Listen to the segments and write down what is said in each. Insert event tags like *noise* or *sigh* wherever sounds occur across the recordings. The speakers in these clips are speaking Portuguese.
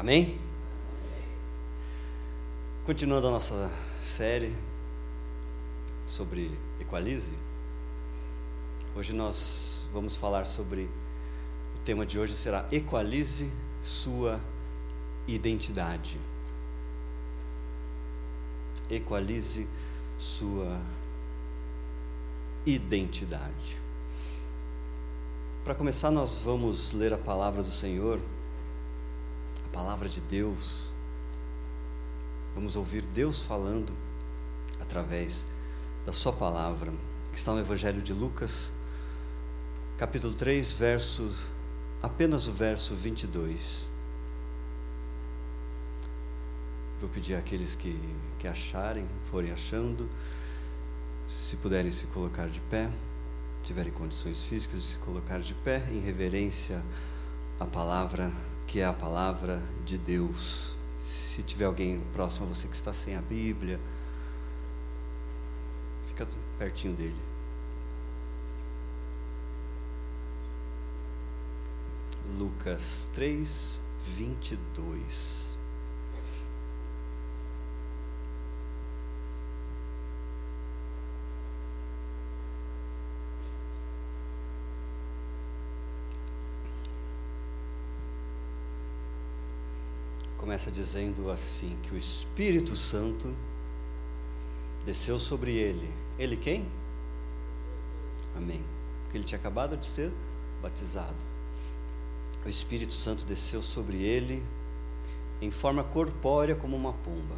Amém? Continuando a nossa série sobre equalize, hoje nós vamos falar sobre o tema de hoje será equalize sua identidade. Equalize sua identidade. Para começar, nós vamos ler a palavra do Senhor palavra de Deus. Vamos ouvir Deus falando através da Sua palavra, que está no Evangelho de Lucas, capítulo 3, verso, apenas o verso 22. Vou pedir àqueles que, que acharem, forem achando, se puderem se colocar de pé, tiverem condições físicas de se colocar de pé, em reverência à palavra que é a palavra de Deus. Se tiver alguém próximo a você que está sem a Bíblia, fica pertinho dele. Lucas 3, 22. Começa dizendo assim: que o Espírito Santo desceu sobre ele. Ele quem? Amém. Porque ele tinha acabado de ser batizado. O Espírito Santo desceu sobre ele em forma corpórea como uma pomba.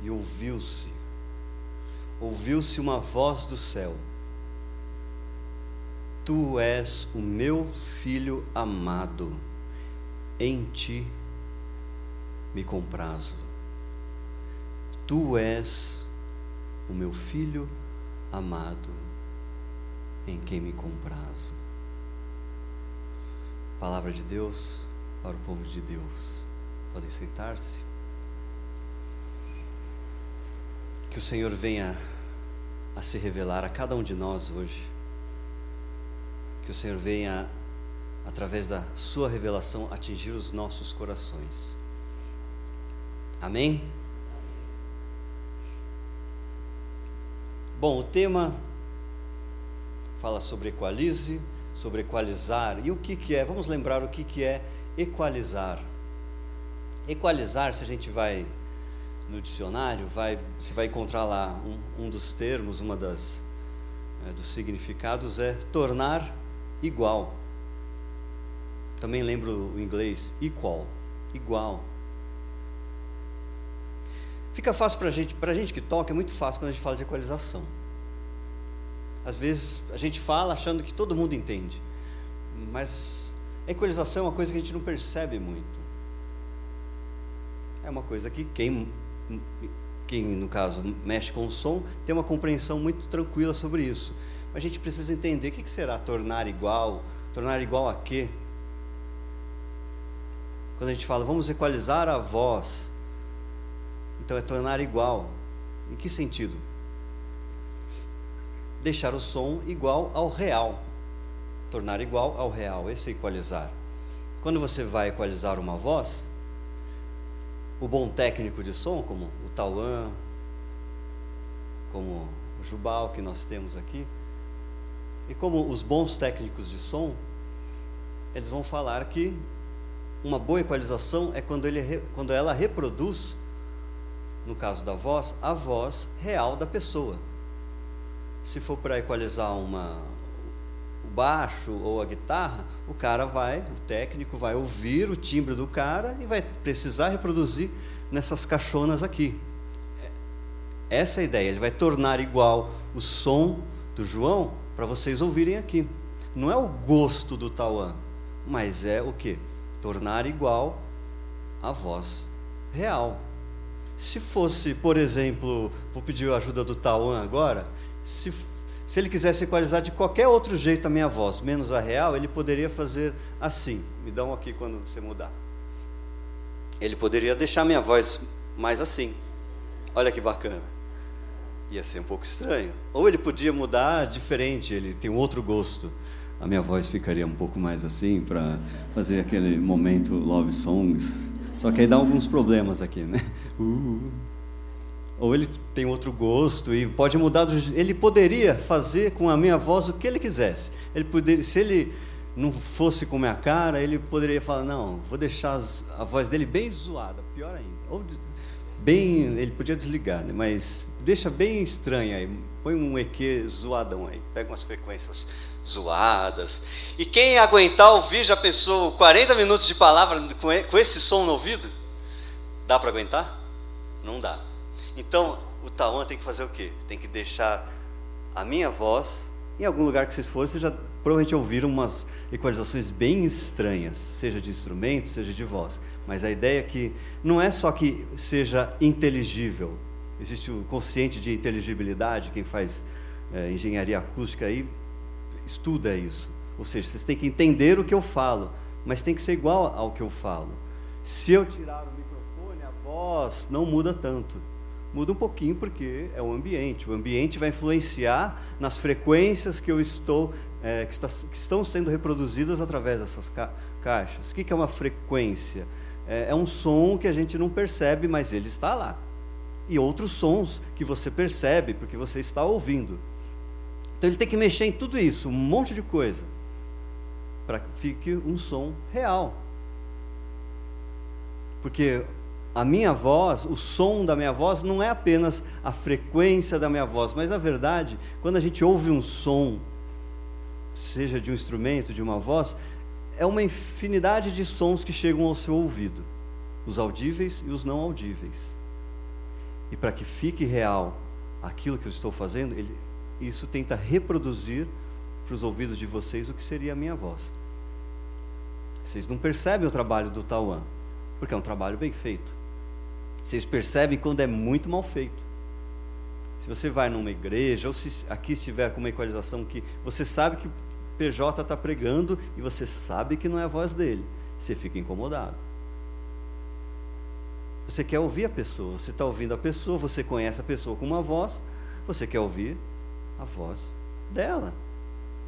E ouviu-se, ouviu-se uma voz do céu: Tu és o meu filho amado, em ti me comprazo. Tu és o meu filho amado, em quem me comprazo. Palavra de Deus para o povo de Deus. Podem sentar-se. Que o Senhor venha a se revelar a cada um de nós hoje. Que o Senhor venha, através da Sua revelação, atingir os nossos corações. Amém? Bom, o tema fala sobre equalize, sobre equalizar. E o que, que é? Vamos lembrar o que, que é equalizar. Equalizar, se a gente vai no dicionário, vai, você vai encontrar lá um, um dos termos, uma das é, dos significados é tornar igual. Também lembro o inglês equal, igual. Fica fácil para gente, a gente que toca, é muito fácil quando a gente fala de equalização. Às vezes a gente fala achando que todo mundo entende, mas a equalização é uma coisa que a gente não percebe muito. É uma coisa que quem, quem no caso mexe com o som tem uma compreensão muito tranquila sobre isso. Mas a gente precisa entender o que será tornar igual, tornar igual a quê? Quando a gente fala, vamos equalizar a voz, então é tornar igual. Em que sentido? Deixar o som igual ao real. Tornar igual ao real, esse é equalizar. Quando você vai equalizar uma voz, o bom técnico de som, como o Tauan, como o Jubal que nós temos aqui, e como os bons técnicos de som, eles vão falar que uma boa equalização é quando, ele, quando ela reproduz no caso da voz, a voz real da pessoa. Se for para equalizar uma, o baixo ou a guitarra, o cara vai, o técnico vai ouvir o timbre do cara e vai precisar reproduzir nessas caixonas aqui. Essa é a ideia, ele vai tornar igual o som do João para vocês ouvirem aqui. Não é o gosto do Tauan, mas é o que? Tornar igual a voz real. Se fosse, por exemplo, vou pedir a ajuda do Tauan agora, se, se ele quisesse equalizar de qualquer outro jeito a minha voz, menos a real, ele poderia fazer assim. Me dá um aqui quando você mudar. Ele poderia deixar minha voz mais assim. Olha que bacana. Ia ser um pouco estranho. Ou ele podia mudar diferente, ele tem um outro gosto. a minha voz ficaria um pouco mais assim para fazer aquele momento love songs. Só que aí dá alguns problemas aqui, né? *laughs* Uh. Ou ele tem outro gosto e pode mudar. Do... Ele poderia fazer com a minha voz o que ele quisesse. Ele poderia, se ele não fosse com a minha cara, ele poderia falar: não, vou deixar a voz dele bem zoada, pior ainda. Ou bem, ele podia desligar, né? mas deixa bem estranha aí. Põe um EQ zoadão aí, pega umas frequências zoadas. E quem aguentar ouvir, já pensou 40 minutos de palavra com esse som no ouvido? Dá para aguentar? Não dá. Então, o Tauan tem que fazer o quê? Tem que deixar a minha voz, em algum lugar que vocês forem, vocês já provavelmente ouviram umas equalizações bem estranhas, seja de instrumento, seja de voz. Mas a ideia é que não é só que seja inteligível, existe o consciente de inteligibilidade, quem faz é, engenharia acústica aí estuda isso. Ou seja, vocês têm que entender o que eu falo, mas tem que ser igual ao que eu falo. Se eu tirar o microfone, a voz não muda tanto. Muda um pouquinho porque é o ambiente. O ambiente vai influenciar nas frequências que eu estou, é, que, está, que, estão sendo reproduzidas através dessas ca caixas. O que, é uma frequência? É, é um som que a gente não percebe, mas ele está lá. E outros sons que você percebe porque você está ouvindo. Então ele tem que mexer em tudo isso, um monte de coisa, para que fique um som real. Porque a minha voz, o som da minha voz, não é apenas a frequência da minha voz, mas na verdade, quando a gente ouve um som, seja de um instrumento, de uma voz, é uma infinidade de sons que chegam ao seu ouvido, os audíveis e os não audíveis. E para que fique real aquilo que eu estou fazendo, ele, isso tenta reproduzir para os ouvidos de vocês o que seria a minha voz. Vocês não percebem o trabalho do Tauan, porque é um trabalho bem feito. Vocês percebem quando é muito mal feito. Se você vai numa igreja, ou se aqui estiver com uma equalização que você sabe que o PJ está pregando e você sabe que não é a voz dele, você fica incomodado. Você quer ouvir a pessoa, você está ouvindo a pessoa, você conhece a pessoa com uma voz, você quer ouvir a voz dela.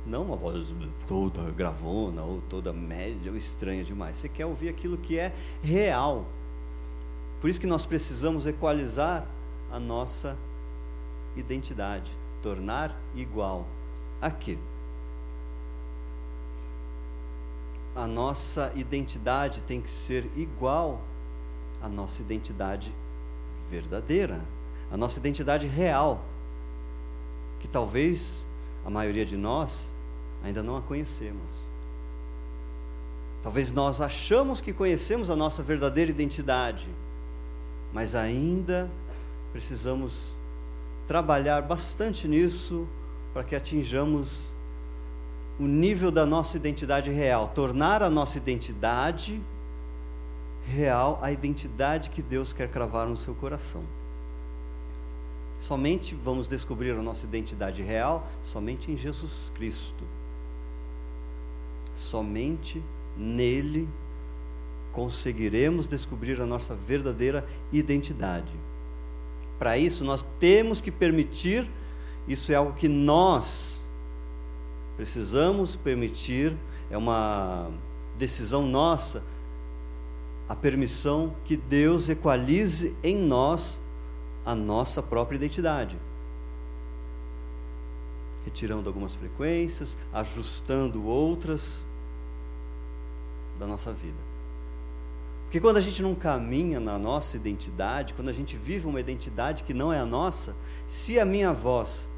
Não uma voz toda gravona ou toda média ou estranha demais. Você quer ouvir aquilo que é real. Por isso que nós precisamos equalizar a nossa identidade, tornar igual a quê? A nossa identidade tem que ser igual à nossa identidade verdadeira, a nossa identidade real que talvez a maioria de nós ainda não a conhecemos. Talvez nós achamos que conhecemos a nossa verdadeira identidade, mas ainda precisamos trabalhar bastante nisso para que atinjamos o nível da nossa identidade real, tornar a nossa identidade real a identidade que Deus quer cravar no seu coração. Somente vamos descobrir a nossa identidade real somente em Jesus Cristo. Somente nele conseguiremos descobrir a nossa verdadeira identidade. Para isso, nós temos que permitir, isso é algo que nós precisamos permitir, é uma decisão nossa, a permissão que Deus equalize em nós a nossa própria identidade. Retirando algumas frequências, ajustando outras da nossa vida. Porque quando a gente não caminha na nossa identidade, quando a gente vive uma identidade que não é a nossa, se a minha voz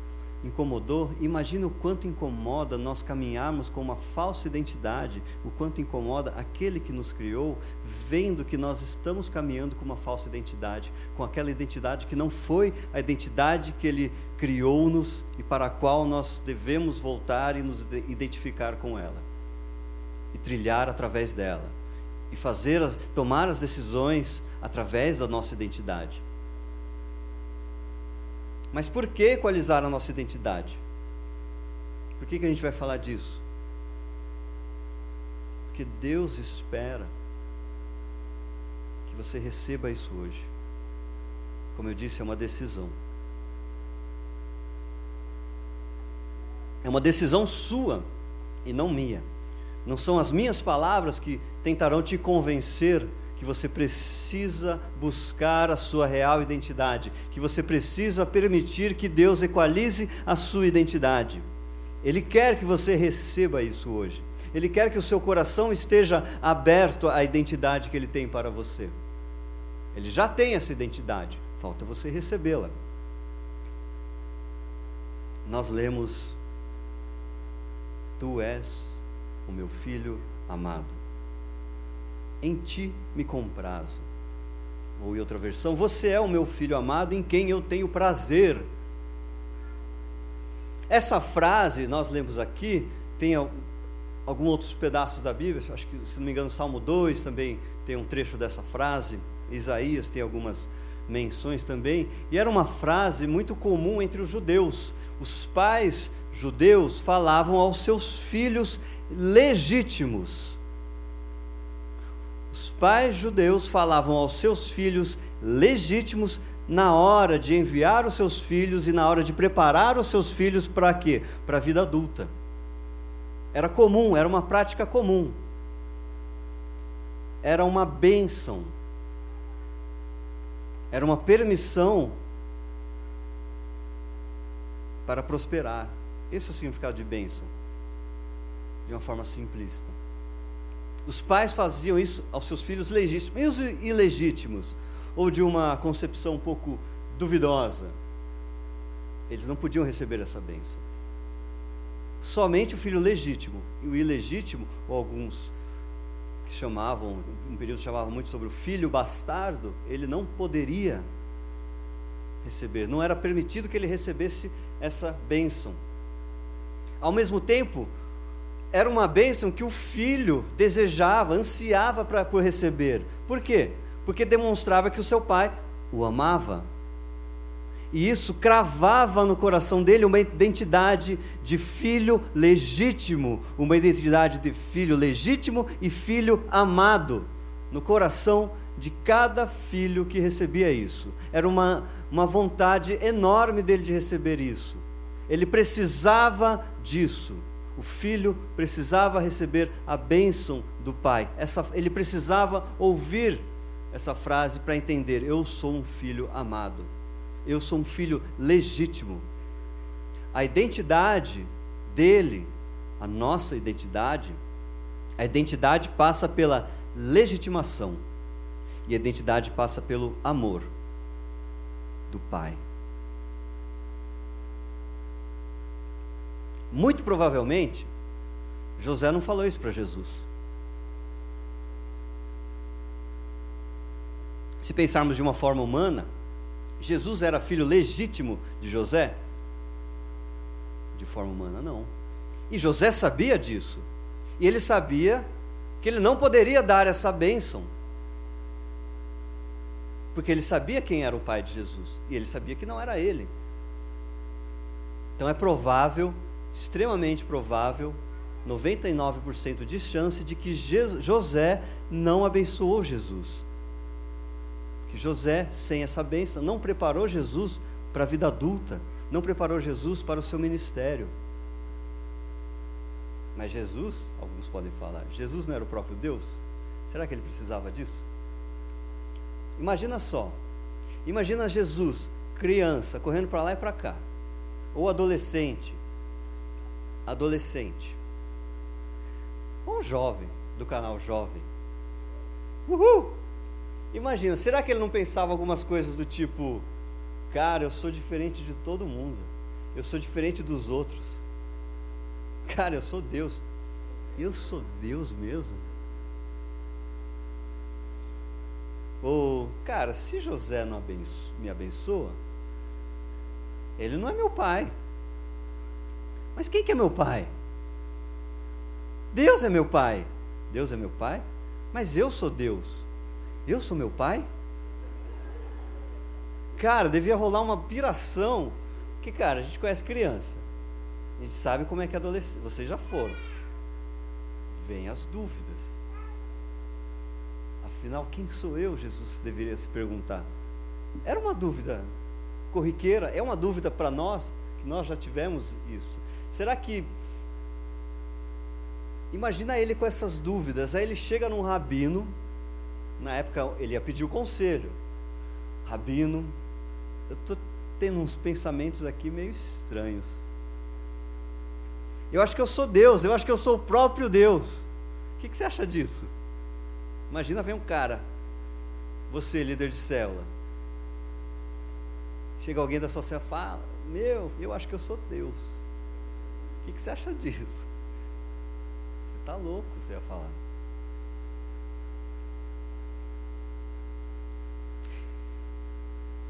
incomodou, imagina o quanto incomoda nós caminharmos com uma falsa identidade, o quanto incomoda aquele que nos criou, vendo que nós estamos caminhando com uma falsa identidade, com aquela identidade que não foi a identidade que ele criou-nos e para a qual nós devemos voltar e nos identificar com ela e trilhar através dela e fazer tomar as decisões através da nossa identidade. Mas por que equalizar a nossa identidade? Por que, que a gente vai falar disso? Porque Deus espera que você receba isso hoje. Como eu disse, é uma decisão. É uma decisão sua e não minha. Não são as minhas palavras que tentarão te convencer que você precisa buscar a sua real identidade, que você precisa permitir que Deus equalize a sua identidade. Ele quer que você receba isso hoje. Ele quer que o seu coração esteja aberto à identidade que ele tem para você. Ele já tem essa identidade, falta você recebê-la. Nós lemos: Tu és o meu filho amado em ti me comprazo. Ou em outra versão, você é o meu filho amado em quem eu tenho prazer. Essa frase, nós lemos aqui, tem alguns outros pedaços da Bíblia, acho que, se não me engano, Salmo 2 também tem um trecho dessa frase, Isaías tem algumas menções também, e era uma frase muito comum entre os judeus. Os pais judeus falavam aos seus filhos legítimos os pais judeus falavam aos seus filhos legítimos na hora de enviar os seus filhos e na hora de preparar os seus filhos para quê? Para a vida adulta. Era comum, era uma prática comum. Era uma bênção. Era uma permissão para prosperar. Esse é o significado de bênção, de uma forma simplista. Os pais faziam isso aos seus filhos legítimos. E os ilegítimos? Ou de uma concepção um pouco duvidosa? Eles não podiam receber essa bênção. Somente o filho legítimo. E o ilegítimo, ou alguns que chamavam, um período chamavam muito sobre o filho bastardo, ele não poderia receber, não era permitido que ele recebesse essa bênção. Ao mesmo tempo, era uma bênção que o filho desejava, ansiava pra, por receber. Por quê? Porque demonstrava que o seu pai o amava. E isso cravava no coração dele uma identidade de filho legítimo, uma identidade de filho legítimo e filho amado, no coração de cada filho que recebia isso. Era uma, uma vontade enorme dele de receber isso. Ele precisava disso. O filho precisava receber a bênção do pai. Essa, ele precisava ouvir essa frase para entender: eu sou um filho amado. Eu sou um filho legítimo. A identidade dele, a nossa identidade, a identidade passa pela legitimação. E a identidade passa pelo amor do pai. Muito provavelmente, José não falou isso para Jesus. Se pensarmos de uma forma humana, Jesus era filho legítimo de José? De forma humana, não. E José sabia disso. E ele sabia que ele não poderia dar essa bênção. Porque ele sabia quem era o pai de Jesus. E ele sabia que não era ele. Então é provável extremamente provável, 99% de chance de que José não abençoou Jesus. Que José, sem essa bênção, não preparou Jesus para a vida adulta, não preparou Jesus para o seu ministério. Mas Jesus, alguns podem falar, Jesus não era o próprio Deus? Será que ele precisava disso? Imagina só, imagina Jesus, criança, correndo para lá e para cá, ou adolescente, adolescente, ou jovem, do canal Jovem. Uhul! Imagina, será que ele não pensava algumas coisas do tipo: cara, eu sou diferente de todo mundo, eu sou diferente dos outros, cara, eu sou Deus, eu sou Deus mesmo? Ou, cara, se José não abençoa, me abençoa, ele não é meu pai. Mas quem que é meu pai? Deus é meu pai. Deus é meu pai? Mas eu sou Deus. Eu sou meu pai? Cara, devia rolar uma piração. Porque, cara, a gente conhece criança. A gente sabe como é que é adolescente. Vocês já foram. Vem as dúvidas. Afinal, quem sou eu? Jesus deveria se perguntar. Era uma dúvida corriqueira, é uma dúvida para nós, nós já tivemos isso. Será que imagina ele com essas dúvidas. Aí ele chega num rabino, na época ele ia pedir o conselho. Rabino, eu estou tendo uns pensamentos aqui meio estranhos. Eu acho que eu sou Deus, eu acho que eu sou o próprio Deus. O que, que você acha disso? Imagina, vem um cara, você, líder de célula. Chega alguém da sua célula fala: Meu, eu acho que eu sou Deus. O que, que você acha disso? Você está louco, você ia falar.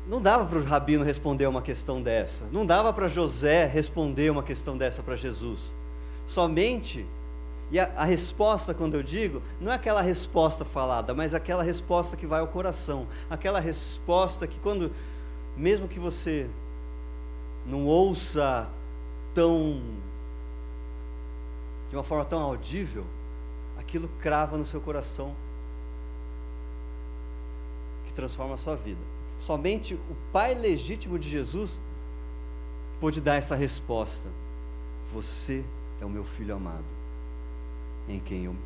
Não dava para o rabino responder uma questão dessa. Não dava para José responder uma questão dessa para Jesus. Somente, e a, a, resposta, quando eu digo, não é aquela resposta falada, mas aquela resposta que vai ao coração. Aquela resposta que, quando, mesmo que você não ouça tão. de uma forma tão audível, aquilo crava no seu coração, que transforma a sua vida. Somente o pai legítimo de Jesus pôde dar essa resposta. Você é o meu filho amado, em quem eu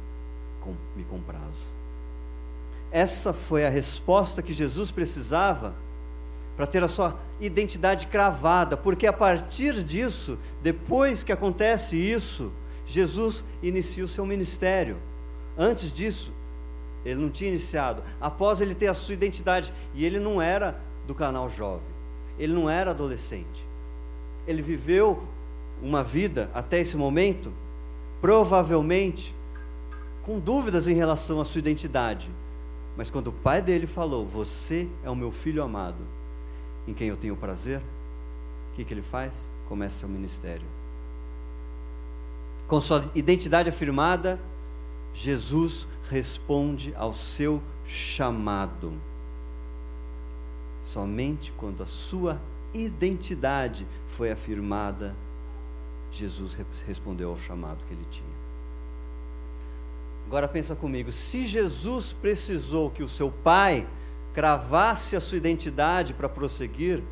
me comprazo. Essa foi a resposta que Jesus precisava para ter a sua identidade cravada, porque a partir disso, depois que acontece isso, Jesus inicia o seu ministério. Antes disso, ele não tinha iniciado. Após ele ter a sua identidade, e ele não era do canal jovem, ele não era adolescente. Ele viveu uma vida até esse momento, provavelmente, com dúvidas em relação à sua identidade. Mas quando o pai dele falou: Você é o meu filho amado, em quem eu tenho prazer, o que, que ele faz? Começa seu ministério. Com sua identidade afirmada, Jesus responde ao seu chamado. Somente quando a sua identidade foi afirmada, Jesus respondeu ao chamado que ele tinha. Agora pensa comigo, se Jesus precisou que o seu pai cravasse a sua identidade para prosseguir,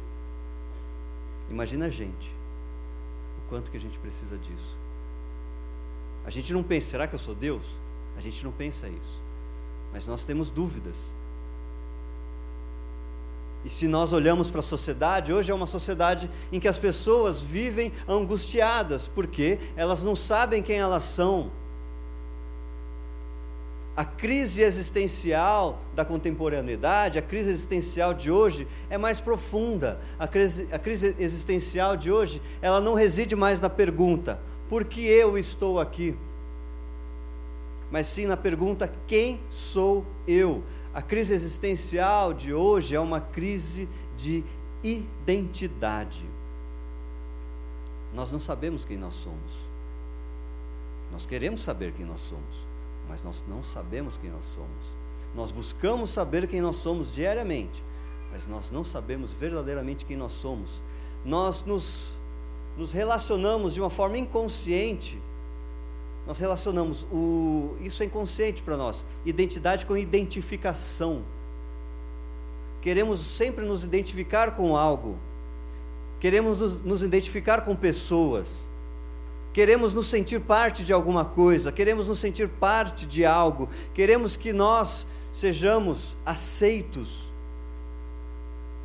imagina a gente, o quanto que a gente precisa disso. A gente não pensa, será que eu sou Deus? A gente não pensa isso. Mas nós temos dúvidas. E se nós olhamos para a sociedade, hoje é uma sociedade em que as pessoas vivem angustiadas, porque elas não sabem quem elas são. A crise existencial da contemporaneidade, a crise existencial de hoje é mais profunda. A crise, a crise existencial de hoje, ela não reside mais na pergunta: por que eu estou aqui? mas sim na pergunta: quem sou eu? A crise existencial de hoje é uma crise de identidade. Nós não sabemos quem nós somos. Nós queremos saber quem nós somos, mas nós não sabemos quem nós somos. Nós buscamos saber quem nós somos diariamente, mas nós não sabemos verdadeiramente quem nós somos. Nós nos, nos relacionamos de uma forma inconsciente nós relacionamos o, isso é inconsciente para nós, identidade com identificação. Queremos sempre nos identificar com algo, queremos nos, nos identificar com pessoas, queremos nos sentir parte de alguma coisa, queremos nos sentir parte de algo, queremos que nós sejamos aceitos.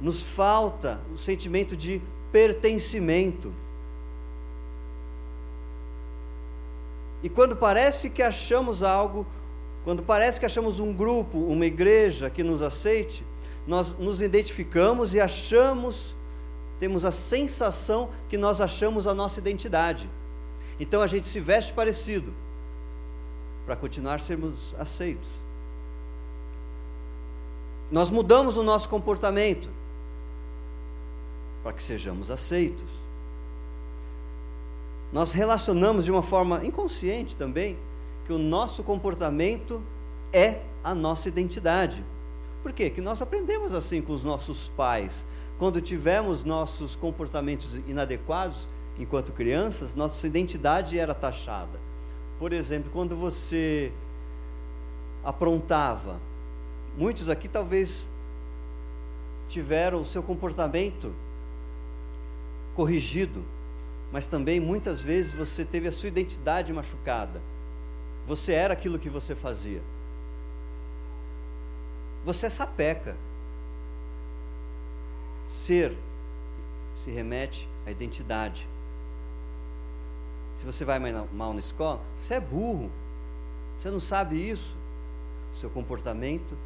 Nos falta o sentimento de pertencimento. E quando parece que achamos algo, quando parece que achamos um grupo, uma igreja que nos aceite, nós nos identificamos e achamos, temos a sensação que nós achamos a nossa identidade. Então a gente se veste parecido para continuar sermos aceitos. Nós mudamos o nosso comportamento para que sejamos aceitos nós relacionamos de uma forma inconsciente também que o nosso comportamento é a nossa identidade. Por quê? Que nós aprendemos assim com os nossos pais. Quando tivemos nossos comportamentos inadequados enquanto crianças, nossa identidade era taxada. Por exemplo, quando você aprontava, muitos aqui talvez tiveram o seu comportamento corrigido mas também muitas vezes você teve a sua identidade machucada. Você era aquilo que você fazia. Você é sapeca. Ser se remete à identidade. Se você vai mal na escola, você é burro. Você não sabe isso. Seu comportamento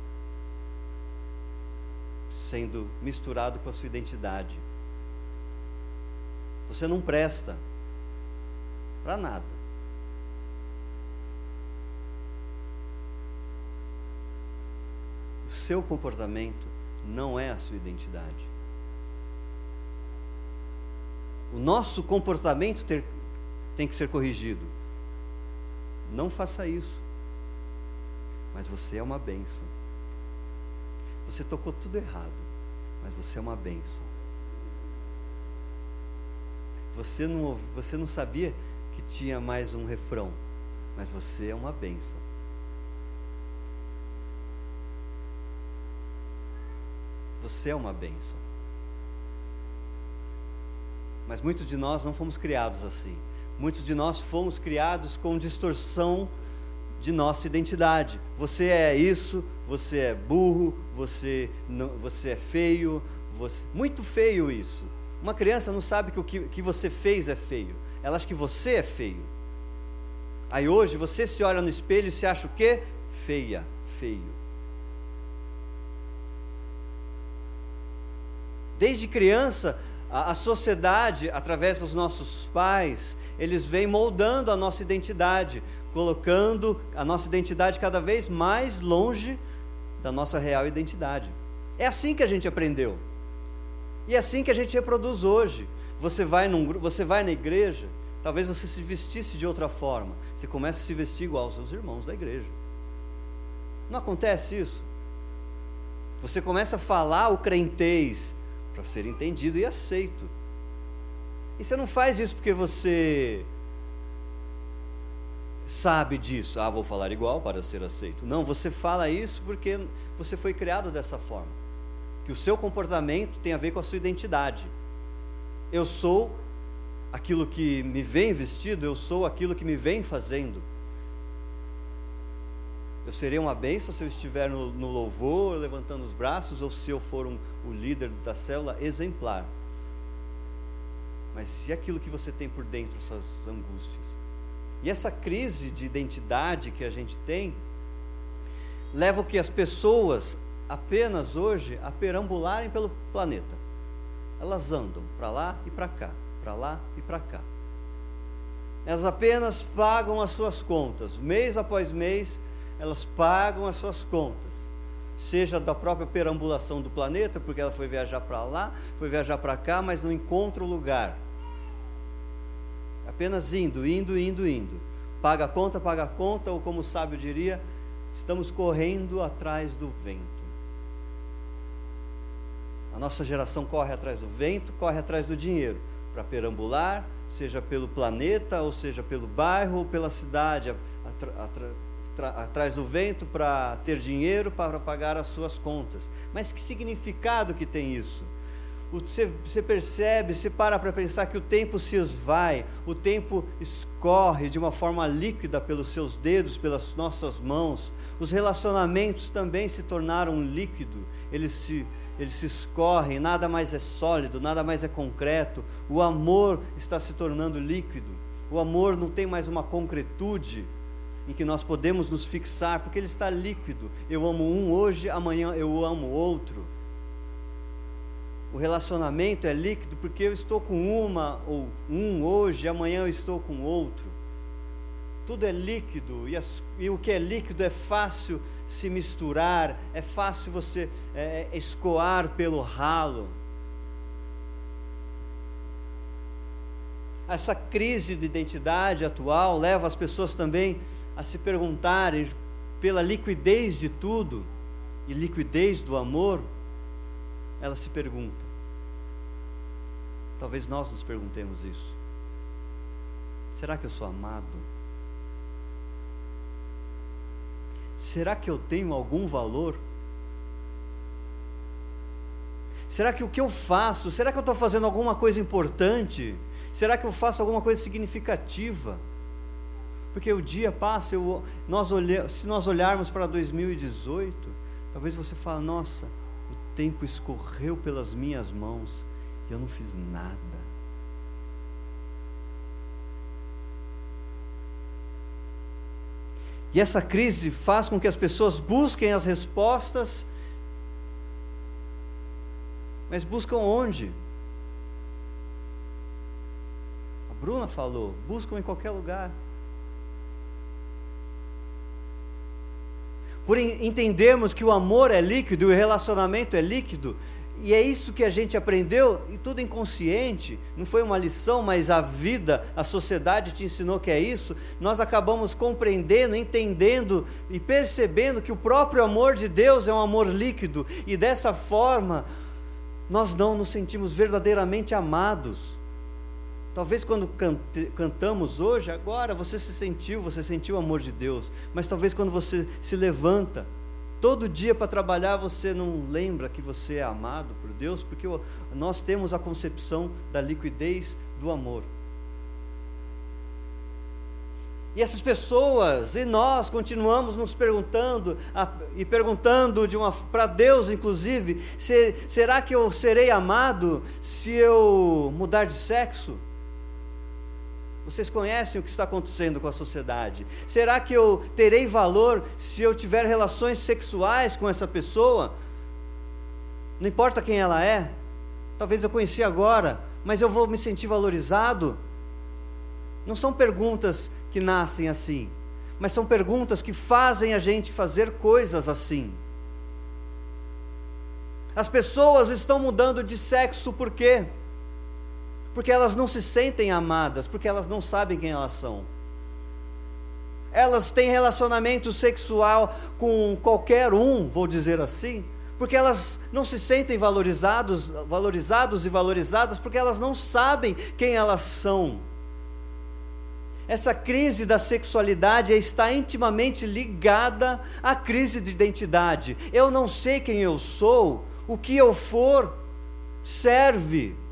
sendo misturado com a sua identidade. Você não presta para nada. O seu comportamento não é a sua identidade. O nosso comportamento ter, tem que ser corrigido. Não faça isso. Mas você é uma bênção. Você tocou tudo errado, mas você é uma bênção. Você não, você não sabia que tinha mais um refrão, mas você é uma bênção. Você é uma bênção. Mas muitos de nós não fomos criados assim. Muitos de nós fomos criados com distorção de nossa identidade. Você é isso, você é burro, você, não, você é feio, você... muito feio isso. Uma criança não sabe que o que, que você fez é feio, ela acha que você é feio. Aí hoje você se olha no espelho e se acha o quê? Feia, feio. Desde criança, a, a sociedade, através dos nossos pais, eles vêm moldando a nossa identidade, colocando a nossa identidade cada vez mais longe da nossa real identidade. É assim que a gente aprendeu. E é assim que a gente reproduz hoje. Você vai, num, você vai na igreja, talvez você se vestisse de outra forma. Você começa a se vestir igual aos seus irmãos da igreja. Não acontece isso? Você começa a falar o crentez para ser entendido e aceito. E você não faz isso porque você sabe disso. Ah, vou falar igual para ser aceito. Não, você fala isso porque você foi criado dessa forma. Que o seu comportamento tem a ver com a sua identidade. Eu sou aquilo que me vem vestido, eu sou aquilo que me vem fazendo. Eu serei uma bênção se eu estiver no, no louvor, levantando os braços, ou se eu for um, o líder da célula exemplar. Mas se aquilo que você tem por dentro, essas angústias. E essa crise de identidade que a gente tem, leva o que as pessoas apenas hoje a perambularem pelo planeta. Elas andam para lá e para cá, para lá e para cá. Elas apenas pagam as suas contas, mês após mês, elas pagam as suas contas seja da própria perambulação do planeta, porque ela foi viajar para lá, foi viajar para cá, mas não encontra o lugar. Apenas indo, indo, indo, indo. Paga a conta, paga a conta, ou como o sábio diria, estamos correndo atrás do vento. A nossa geração corre atrás do vento, corre atrás do dinheiro, para perambular, seja pelo planeta, ou seja pelo bairro, ou pela cidade, atrás do vento para ter dinheiro para pagar as suas contas. Mas que significado que tem isso? Você, você percebe, você para para pensar que o tempo se esvai, o tempo escorre de uma forma líquida pelos seus dedos, pelas nossas mãos. Os relacionamentos também se tornaram líquidos, eles se, eles se escorrem, nada mais é sólido, nada mais é concreto. O amor está se tornando líquido, o amor não tem mais uma concretude em que nós podemos nos fixar, porque ele está líquido. Eu amo um hoje, amanhã eu amo outro. O relacionamento é líquido porque eu estou com uma ou um hoje, amanhã eu estou com outro. Tudo é líquido e, as, e o que é líquido é fácil se misturar, é fácil você é, é, escoar pelo ralo. Essa crise de identidade atual leva as pessoas também a se perguntarem pela liquidez de tudo e liquidez do amor, ela se pergunta. Talvez nós nos perguntemos isso. Será que eu sou amado? Será que eu tenho algum valor? Será que o que eu faço, será que eu estou fazendo alguma coisa importante? Será que eu faço alguma coisa significativa? Porque o dia passa, eu, nós olha, se nós olharmos para 2018, talvez você fale, nossa, o tempo escorreu pelas minhas mãos e eu não fiz nada. E essa crise faz com que as pessoas busquem as respostas, mas buscam onde? A Bruna falou: buscam em qualquer lugar. Por entendermos que o amor é líquido e o relacionamento é líquido, e é isso que a gente aprendeu, e tudo inconsciente, não foi uma lição, mas a vida, a sociedade te ensinou que é isso. Nós acabamos compreendendo, entendendo e percebendo que o próprio amor de Deus é um amor líquido, e dessa forma, nós não nos sentimos verdadeiramente amados. Talvez quando cante, cantamos hoje, agora, você se sentiu, você sentiu o amor de Deus, mas talvez quando você se levanta, Todo dia para trabalhar você não lembra que você é amado por Deus, porque nós temos a concepção da liquidez do amor. E essas pessoas e nós continuamos nos perguntando a, e perguntando de uma para Deus inclusive, se, será que eu serei amado se eu mudar de sexo? Vocês conhecem o que está acontecendo com a sociedade. Será que eu terei valor se eu tiver relações sexuais com essa pessoa? Não importa quem ela é. Talvez eu conheci agora, mas eu vou me sentir valorizado? Não são perguntas que nascem assim, mas são perguntas que fazem a gente fazer coisas assim. As pessoas estão mudando de sexo por quê? Porque elas não se sentem amadas, porque elas não sabem quem elas são. Elas têm relacionamento sexual com qualquer um, vou dizer assim, porque elas não se sentem valorizados, valorizados e valorizadas, porque elas não sabem quem elas são. Essa crise da sexualidade está intimamente ligada à crise de identidade. Eu não sei quem eu sou, o que eu for serve.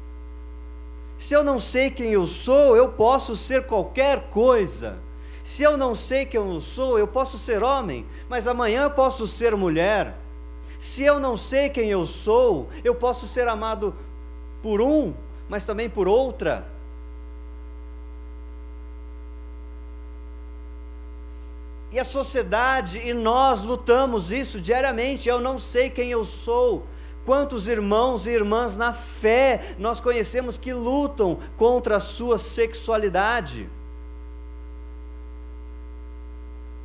Se eu não sei quem eu sou, eu posso ser qualquer coisa. Se eu não sei quem eu sou, eu posso ser homem, mas amanhã eu posso ser mulher. Se eu não sei quem eu sou, eu posso ser amado por um, mas também por outra. E a sociedade e nós lutamos isso diariamente. Eu não sei quem eu sou. Quantos irmãos e irmãs na fé nós conhecemos que lutam contra a sua sexualidade?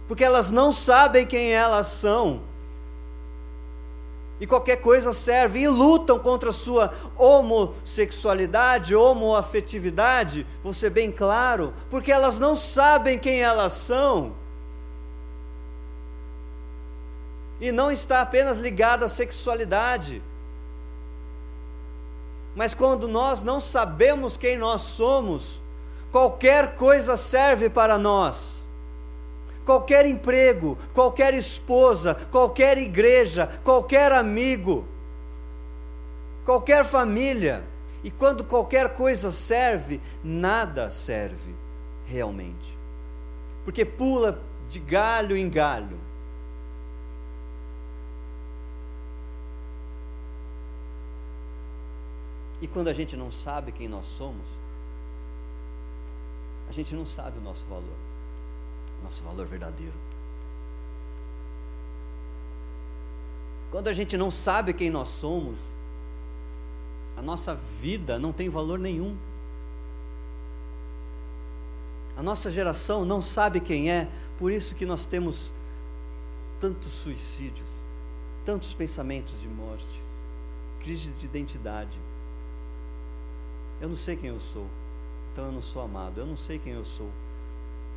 Porque elas não sabem quem elas são. E qualquer coisa serve, e lutam contra a sua homossexualidade, homoafetividade, vou ser bem claro, porque elas não sabem quem elas são. E não está apenas ligada à sexualidade. Mas quando nós não sabemos quem nós somos, qualquer coisa serve para nós. Qualquer emprego, qualquer esposa, qualquer igreja, qualquer amigo, qualquer família. E quando qualquer coisa serve, nada serve realmente. Porque pula de galho em galho. E quando a gente não sabe quem nós somos, a gente não sabe o nosso valor, nosso valor verdadeiro. Quando a gente não sabe quem nós somos, a nossa vida não tem valor nenhum. A nossa geração não sabe quem é, por isso que nós temos tantos suicídios, tantos pensamentos de morte, crise de identidade. Eu não sei quem eu sou, então eu não sou amado. Eu não sei quem eu sou,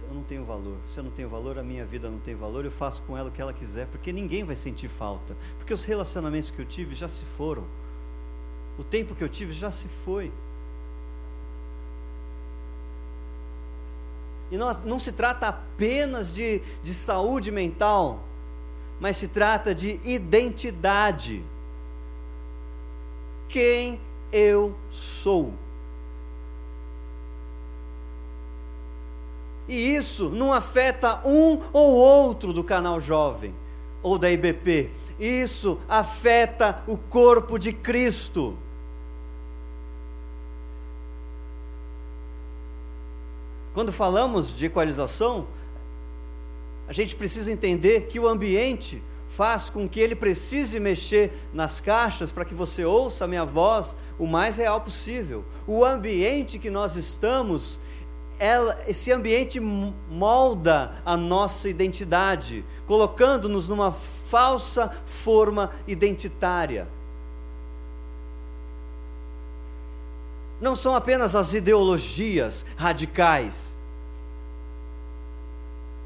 eu não tenho valor. Se eu não tenho valor, a minha vida não tem valor. Eu faço com ela o que ela quiser, porque ninguém vai sentir falta. Porque os relacionamentos que eu tive já se foram. O tempo que eu tive já se foi. E não, não se trata apenas de, de saúde mental, mas se trata de identidade. Quem eu sou. E isso não afeta um ou outro do canal jovem ou da IBP. Isso afeta o corpo de Cristo. Quando falamos de equalização, a gente precisa entender que o ambiente faz com que ele precise mexer nas caixas para que você ouça a minha voz o mais real possível. O ambiente que nós estamos, ela, esse ambiente molda a nossa identidade, colocando-nos numa falsa forma identitária. Não são apenas as ideologias radicais.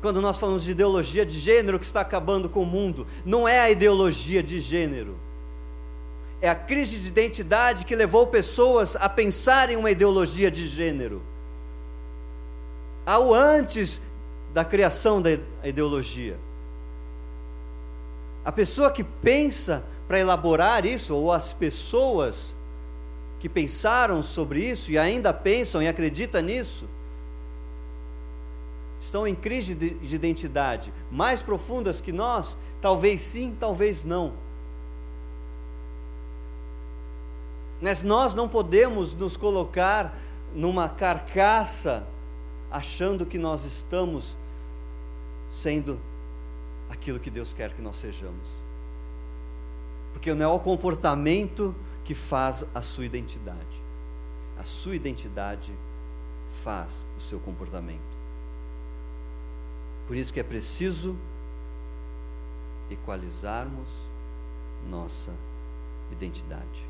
Quando nós falamos de ideologia de gênero que está acabando com o mundo, não é a ideologia de gênero. É a crise de identidade que levou pessoas a pensar em uma ideologia de gênero ao antes da criação da ideologia. A pessoa que pensa para elaborar isso, ou as pessoas que pensaram sobre isso e ainda pensam e acreditam nisso, estão em crise de, de identidade, mais profundas que nós, talvez sim, talvez não. Mas nós não podemos nos colocar numa carcaça achando que nós estamos sendo aquilo que Deus quer que nós sejamos. Porque não é o comportamento que faz a sua identidade. A sua identidade faz o seu comportamento. Por isso que é preciso equalizarmos nossa identidade.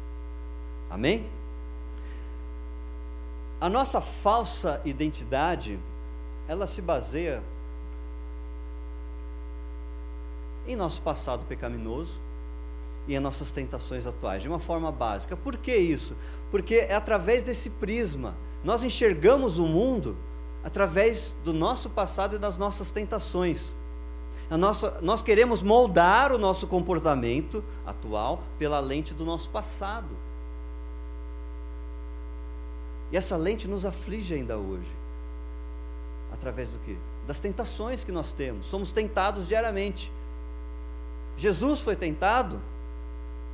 Amém? A nossa falsa identidade, ela se baseia em nosso passado pecaminoso e em nossas tentações atuais, de uma forma básica. Por que isso? Porque é através desse prisma. Nós enxergamos o mundo através do nosso passado e das nossas tentações. Nossa, nós queremos moldar o nosso comportamento atual pela lente do nosso passado. E essa lente nos aflige ainda hoje. Através do que? Das tentações que nós temos. Somos tentados diariamente. Jesus foi tentado,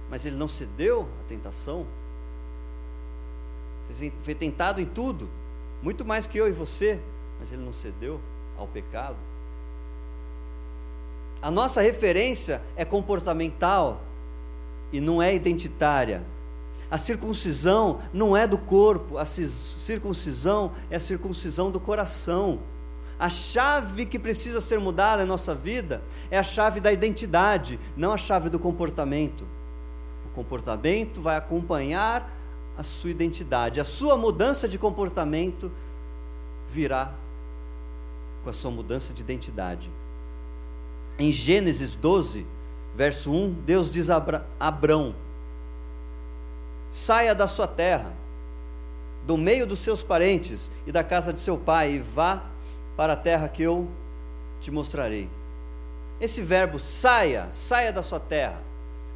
mas ele não cedeu à tentação. Foi tentado em tudo, muito mais que eu e você, mas ele não cedeu ao pecado. A nossa referência é comportamental e não é identitária. A circuncisão não é do corpo, a circuncisão é a circuncisão do coração. A chave que precisa ser mudada em nossa vida é a chave da identidade, não a chave do comportamento. O comportamento vai acompanhar a sua identidade. A sua mudança de comportamento virá com a sua mudança de identidade. Em Gênesis 12, verso 1, Deus diz a Abrão: saia da sua terra, do meio dos seus parentes e da casa de seu pai, e vá para a terra que eu te mostrarei. Esse verbo saia, saia da sua terra,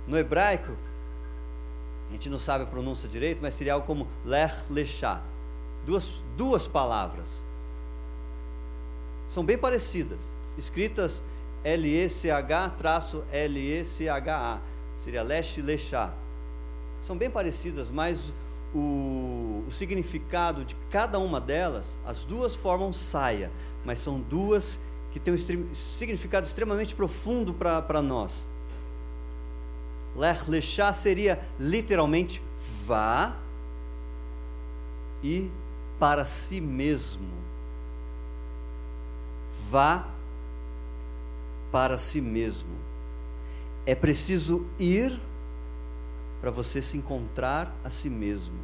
no hebraico, a gente não sabe a pronúncia direito, mas seria algo como ler lechá. Duas, duas palavras. São bem parecidas, escritas L-E-C-H-L-E-C-H-A. Seria leche lechá são bem parecidas, mas o, o, significado de cada uma delas, as duas formam saia, mas são duas que têm um significado extremamente profundo para nós. Lech lechá seria literalmente vá e para si mesmo. Vá para si mesmo. É preciso ir para você se encontrar a si mesmo.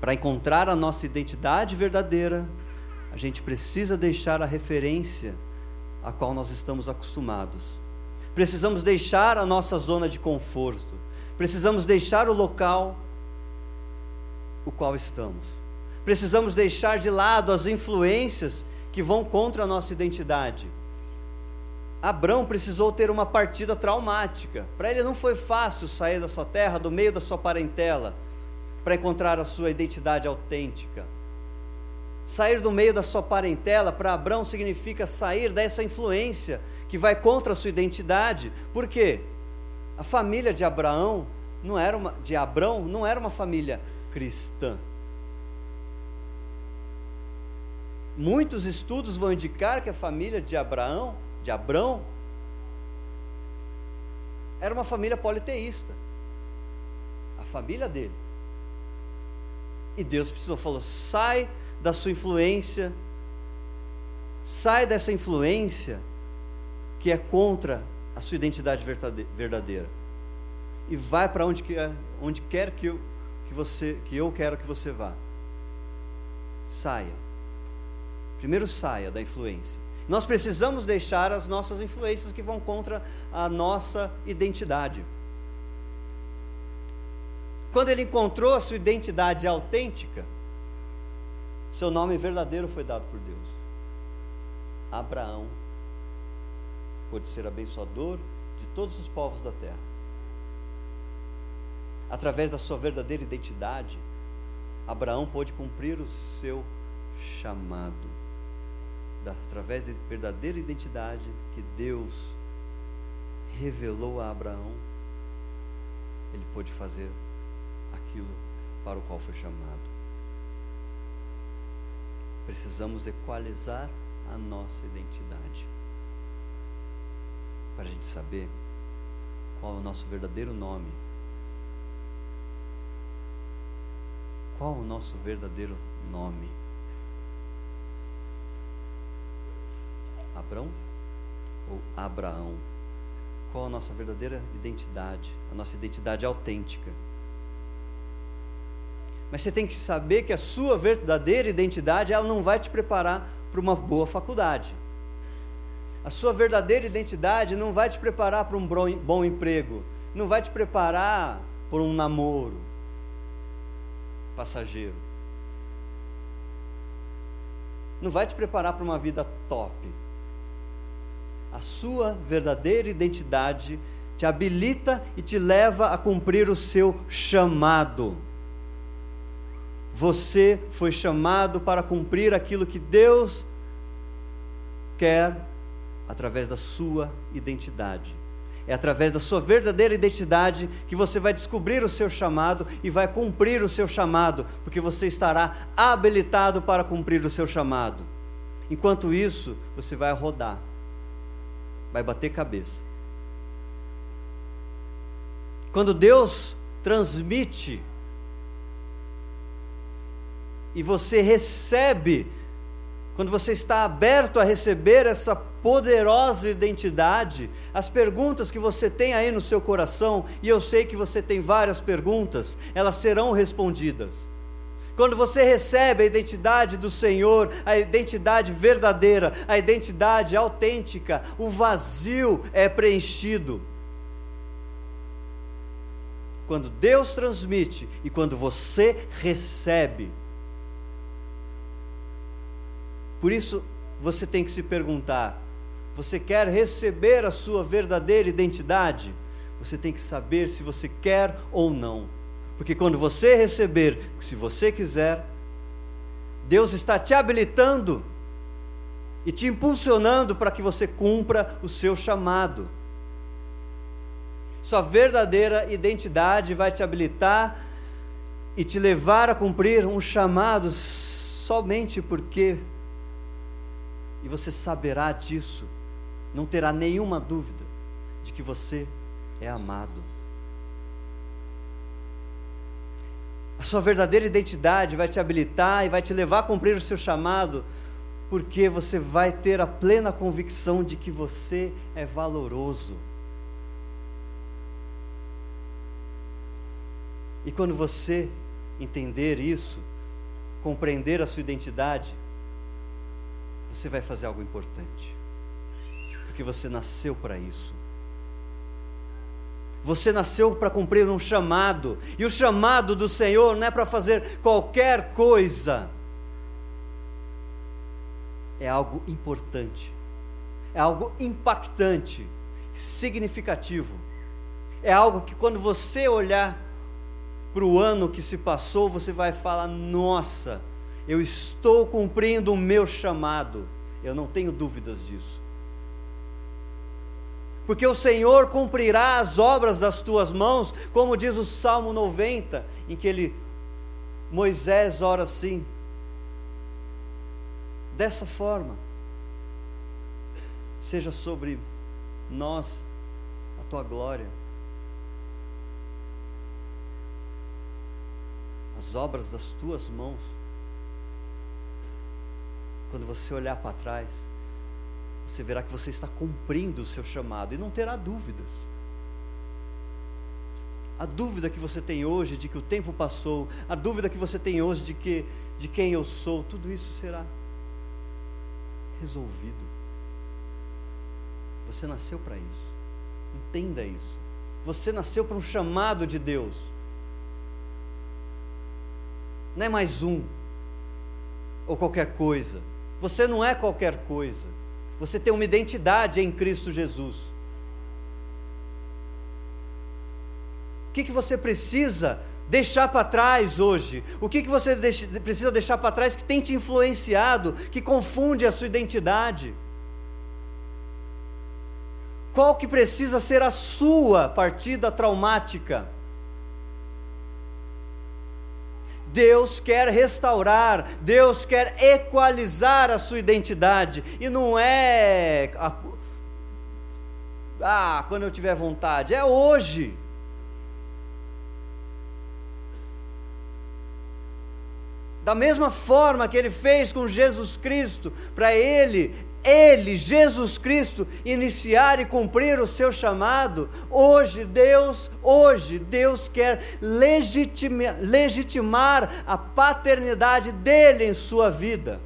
Para encontrar a nossa identidade verdadeira, a gente precisa deixar a referência a qual nós estamos acostumados. Precisamos deixar a nossa zona de conforto. Precisamos deixar o local o qual estamos. Precisamos deixar de lado as influências que vão contra a nossa identidade Abrão precisou ter uma partida traumática. Para ele não foi fácil sair da sua terra, do meio da sua parentela, para encontrar a sua identidade autêntica. Sair do meio da sua parentela para Abraão significa sair dessa influência que vai contra a sua identidade. Por quê? A família de Abraão não era uma de Abrão não era uma família cristã. Muitos estudos vão indicar que a família de Abraão, de Abrão, era uma família politeísta. A família dele. E Deus precisou falou: sai da sua influência, sai dessa influência que é contra a sua identidade verdadeira e vai para onde quer, onde quer que eu, que você que eu quero que você vá. Saia. Primeiro saia da influência. Nós precisamos deixar as nossas influências que vão contra a nossa identidade. Quando ele encontrou a sua identidade autêntica, seu nome verdadeiro foi dado por Deus. Abraão pôde ser abençoador de todos os povos da terra. Através da sua verdadeira identidade, Abraão pôde cumprir o seu chamado. Através da verdadeira identidade que Deus revelou a Abraão, ele pôde fazer aquilo para o qual foi chamado. Precisamos equalizar a nossa identidade. Para a gente saber qual é o nosso verdadeiro nome. Qual o nosso verdadeiro nome? Abrão ou Abraão? Qual a nossa verdadeira identidade? A nossa identidade autêntica. Mas você tem que saber que a sua verdadeira identidade, ela não vai te preparar para uma boa faculdade. A sua verdadeira identidade não vai te preparar para um bom emprego, não vai te preparar para um namoro passageiro. Não vai te preparar para uma vida top. A sua verdadeira identidade te habilita e te leva a cumprir o seu chamado. Você foi chamado para cumprir aquilo que Deus quer através da sua identidade. É através da sua verdadeira identidade que você vai descobrir o seu chamado e vai cumprir o seu chamado, porque você estará habilitado para cumprir o seu chamado. Enquanto isso, você vai rodar, vai bater cabeça. Quando Deus transmite e você recebe, quando você está aberto a receber essa poderosa identidade, as perguntas que você tem aí no seu coração, e eu sei que você tem várias perguntas, elas serão respondidas. Quando você recebe a identidade do Senhor, a identidade verdadeira, a identidade autêntica, o vazio é preenchido. Quando Deus transmite e quando você recebe, por isso, você tem que se perguntar: você quer receber a sua verdadeira identidade? Você tem que saber se você quer ou não. Porque quando você receber, se você quiser, Deus está te habilitando e te impulsionando para que você cumpra o seu chamado. Sua verdadeira identidade vai te habilitar e te levar a cumprir um chamado somente porque e você saberá disso, não terá nenhuma dúvida de que você é amado. A sua verdadeira identidade vai te habilitar e vai te levar a cumprir o seu chamado, porque você vai ter a plena convicção de que você é valoroso. E quando você entender isso, compreender a sua identidade, você vai fazer algo importante. Porque você nasceu para isso. Você nasceu para cumprir um chamado, e o chamado do Senhor não é para fazer qualquer coisa, é algo importante, é algo impactante, significativo, é algo que quando você olhar para o ano que se passou, você vai falar: nossa, Eu estou cumprindo o meu chamado. Eu não tenho dúvidas disso. Porque o Senhor cumprirá as obras das tuas mãos, como diz o Salmo 90, em que ele Moisés ora assim. Dessa forma, seja sobre nós a tua glória. As obras das tuas mãos. Quando você olhar para trás, você verá que você está cumprindo o seu chamado e não terá dúvidas. A dúvida que você tem hoje de que o tempo passou, a dúvida que você tem hoje de que de quem eu sou, tudo isso será resolvido. Você nasceu para isso. Entenda isso. Você nasceu para um chamado de Deus. Não é mais um ou qualquer coisa. Você não é qualquer coisa. Você tem uma identidade em Cristo Jesus. O que, que você precisa deixar para trás hoje? O que, que você deixa, precisa deixar para trás que tem te influenciado, que confunde a sua identidade? Qual que precisa ser a sua partida traumática? Deus quer restaurar, Deus quer equalizar a sua identidade, e não é ah, quando eu tiver vontade, é hoje. Da mesma forma que ele fez com Jesus Cristo, para ele, ele, Jesus Cristo, iniciar e cumprir o seu chamado, hoje Deus, hoje Deus quer legitima, legitimar a paternidade dele em sua vida.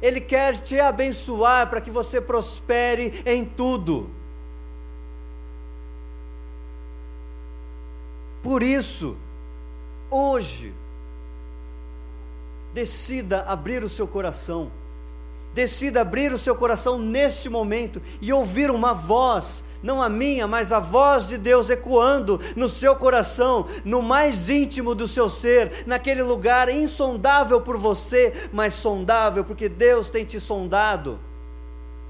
Ele quer te abençoar para que você prospere em tudo. Por isso, hoje, Decida abrir o seu coração. Decida abrir o seu coração neste momento e ouvir uma voz, não a minha, mas a voz de Deus ecoando no seu coração, no mais íntimo do seu ser, naquele lugar insondável por você, mas sondável porque Deus tem te sondado.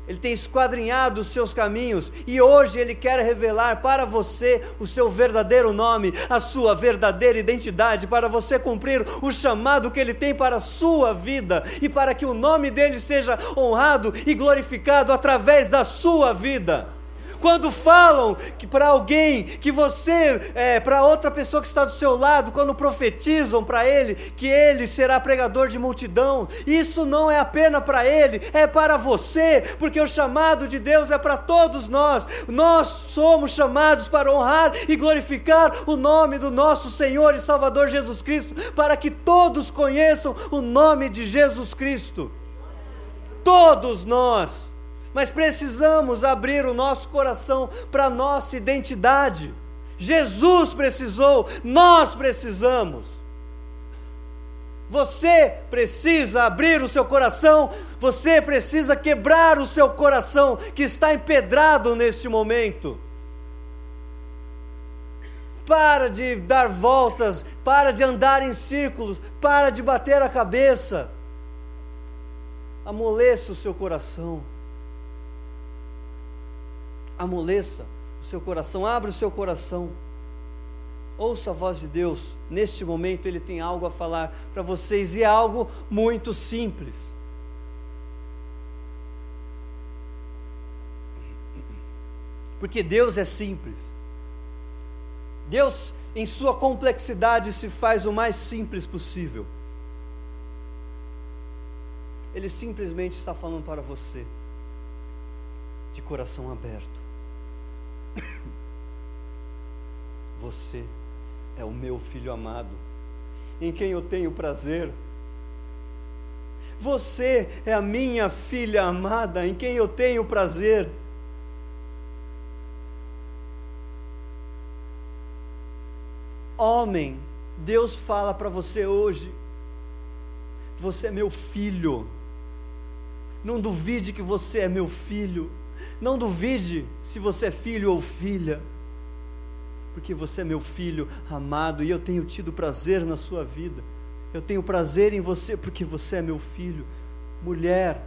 Ele tem esquadrinhado os seus caminhos e hoje Ele quer revelar para você o seu verdadeiro nome, a sua verdadeira identidade, para você cumprir o chamado que Ele tem para a sua vida e para que o nome dele seja honrado e glorificado através da sua vida quando falam que para alguém, que você, é, para outra pessoa que está do seu lado, quando profetizam para ele que ele será pregador de multidão, isso não é apenas para ele, é para você, porque o chamado de Deus é para todos nós. Nós somos chamados para honrar e glorificar o nome do nosso Senhor e Salvador Jesus Cristo, para que todos conheçam o nome de Jesus Cristo. Todos nós mas precisamos abrir o nosso coração para a nossa identidade. Jesus precisou, nós precisamos. Você precisa abrir o seu coração, você precisa quebrar o seu coração que está empedrado neste momento. Para de dar voltas, para de andar em círculos, para de bater a cabeça. Amoleça o seu coração amoleça o seu coração, abra o seu coração. Ouça a voz de Deus. Neste momento ele tem algo a falar para vocês e é algo muito simples. Porque Deus é simples. Deus, em sua complexidade, se faz o mais simples possível. Ele simplesmente está falando para você, de coração aberto. *coughs* Você é o meu filho amado, em quem eu tenho prazer. Você é a minha filha amada, em quem eu tenho prazer. Homem, Deus fala para você hoje: você é meu filho. Não duvide que você é meu filho. Não duvide se você é filho ou filha, porque você é meu filho amado e eu tenho tido prazer na sua vida. Eu tenho prazer em você porque você é meu filho. Mulher,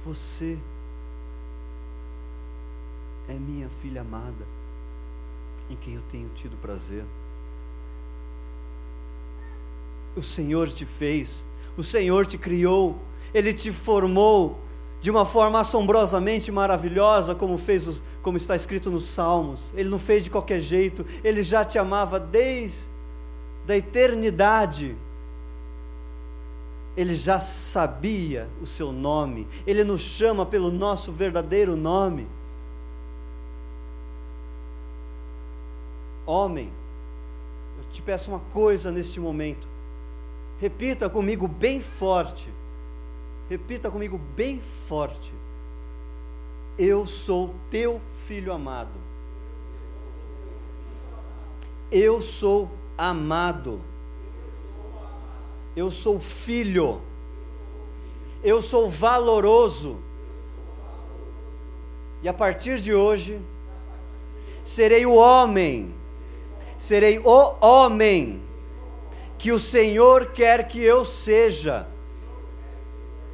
você é minha filha amada, em quem eu tenho tido prazer. O Senhor te fez, o Senhor te criou, Ele te formou de uma forma assombrosamente maravilhosa, como fez, os, como está escrito nos Salmos. Ele não fez de qualquer jeito, Ele já te amava desde a eternidade. Ele já sabia o seu nome, Ele nos chama pelo nosso verdadeiro nome. Homem, eu te peço uma coisa neste momento, repita comigo bem forte, repita comigo bem forte: Eu sou teu filho amado, eu sou amado. Eu sou filho. Eu sou valoroso. E a partir de hoje, serei o homem, serei o homem que o Senhor quer que eu seja.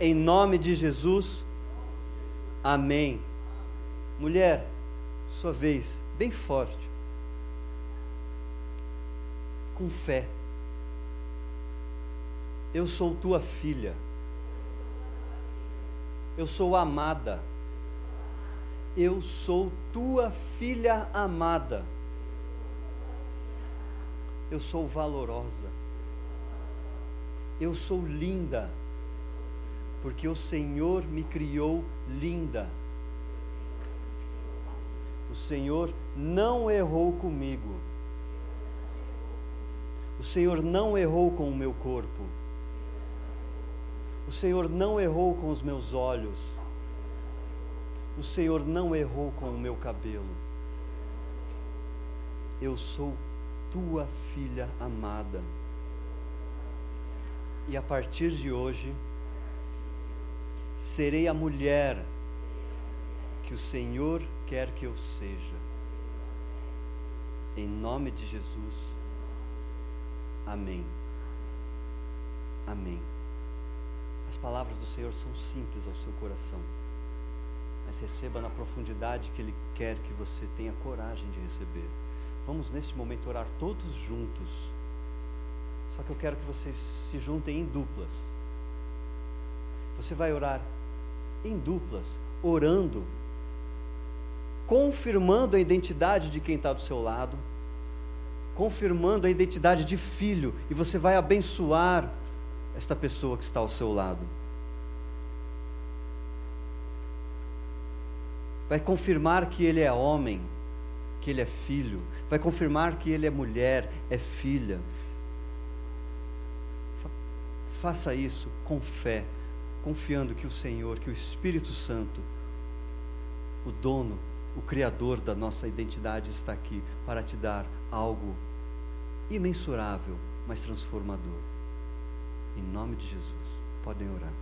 Em nome de Jesus, amém. Mulher, sua vez, bem forte, com fé. Eu sou tua filha. Eu sou amada. Eu sou tua filha amada. Eu sou valorosa. Eu sou linda. Porque o Senhor me criou linda. O Senhor não errou comigo. O Senhor não errou com o meu corpo. O Senhor não errou com os meus olhos. O Senhor não errou com o meu cabelo. Eu sou tua filha amada. E a partir de hoje, serei a mulher que o Senhor quer que eu seja. Em nome de Jesus. Amém. Amém. As palavras do Senhor são simples ao seu coração, mas receba na profundidade que Ele quer que você tenha coragem de receber. Vamos neste momento orar todos juntos. Só que eu quero que vocês se juntem em duplas. Você vai orar em duplas, orando, confirmando a identidade de quem está do seu lado, confirmando a identidade de filho, e você vai abençoar esta pessoa que está ao seu lado. Vai confirmar que ele é homem, que ele é filho. Vai confirmar que ele é mulher, é filha. Faça isso com fé, confiando que o Senhor, que o Espírito Santo, o dono, o Criador da nossa identidade, está aqui para te dar algo imensurável, mas transformador. Em nome de Jesus. Podem orar.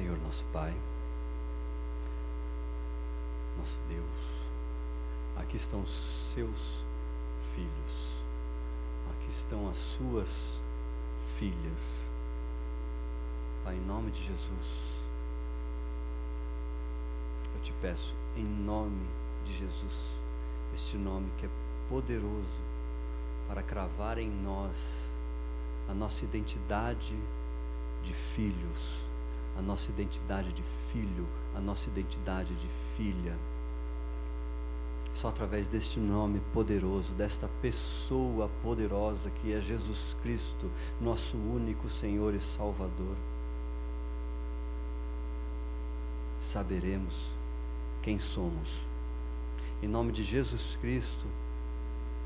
Senhor nosso Pai, nosso Deus, aqui estão os seus filhos, aqui estão as suas filhas. Pai, em nome de Jesus, eu te peço, em nome de Jesus, este nome que é poderoso para cravar em nós a nossa identidade de filhos, a nossa identidade de filho, a nossa identidade de filha. Só através deste nome poderoso, desta pessoa poderosa que é Jesus Cristo, nosso único Senhor e Salvador, saberemos quem somos. Em nome de Jesus Cristo,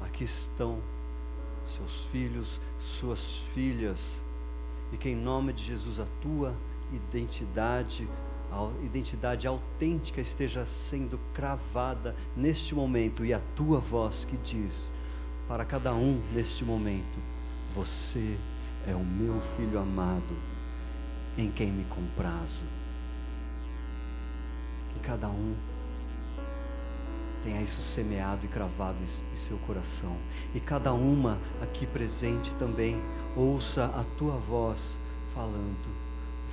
aqui estão seus filhos, suas filhas, e que em nome de Jesus a tua identidade, a identidade autêntica esteja sendo cravada neste momento e a tua voz que diz para cada um neste momento: Você é o meu filho amado, em quem me comprazo. Que cada um tenha isso semeado e cravado em seu coração. E cada uma aqui presente também ouça a tua voz falando: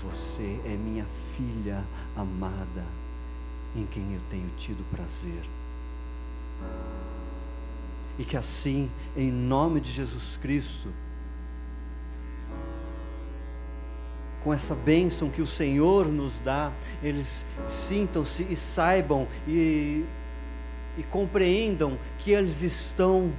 Você é minha filha amada, em quem eu tenho tido prazer. E que assim, em nome de Jesus Cristo, com essa bênção que o Senhor nos dá, eles sintam-se e saibam e e compreendam que eles estão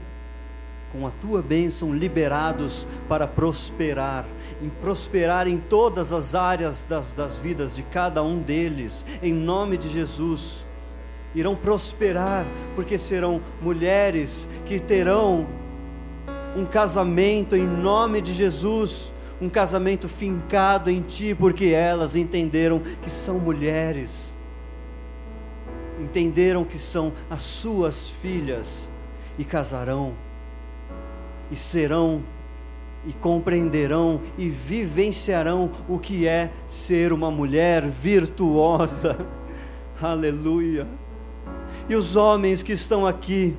com a tua bênção liberados para prosperar, em prosperar em todas as áreas das, das vidas de cada um deles, em nome de Jesus. Irão prosperar, porque serão mulheres que terão um casamento em nome de Jesus, um casamento fincado em Ti, porque elas entenderam que são mulheres entenderam que são as suas filhas e casarão e serão e compreenderão e vivenciarão o que é ser uma mulher virtuosa. *laughs* Aleluia. E os homens que estão aqui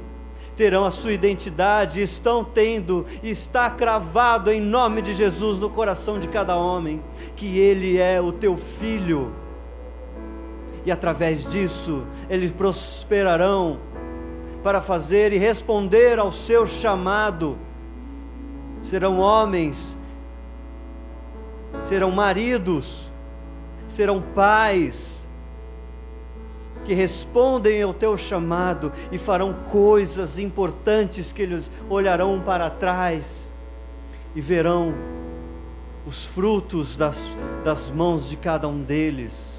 terão a sua identidade, estão tendo, está cravado em nome de Jesus no coração de cada homem, que ele é o teu filho e através disso eles prosperarão para fazer e responder ao seu chamado. Serão homens, serão maridos, serão pais que respondem ao teu chamado e farão coisas importantes que eles olharão para trás e verão os frutos das, das mãos de cada um deles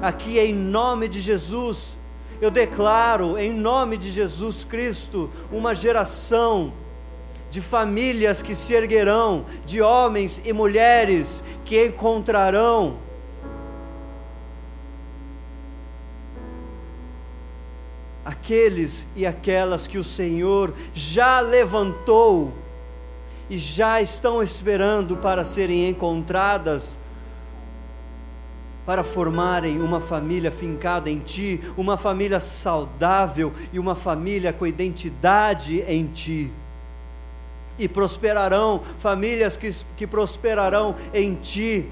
aqui em nome de Jesus. Eu declaro em nome de Jesus Cristo uma geração de famílias que se erguerão, de homens e mulheres que encontrarão aqueles e aquelas que o Senhor já levantou e já estão esperando para serem encontradas para formarem uma família fincada em Ti, uma família saudável e uma família com identidade em Ti. E prosperarão, famílias que, que prosperarão em Ti.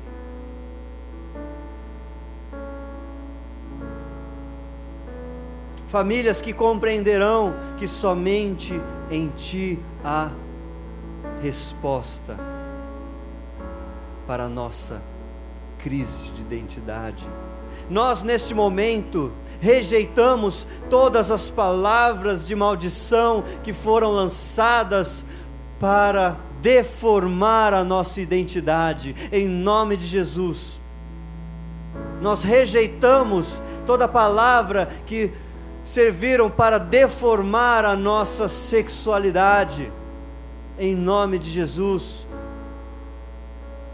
Famílias que compreenderão que somente em Ti há resposta para a nossa crise de identidade. Nós, neste momento, rejeitamos todas as palavras de maldição que foram lançadas para deformar a nossa identidade, em nome de Jesus. Nós rejeitamos toda palavra que serviram para deformar a nossa sexualidade, em nome de Jesus.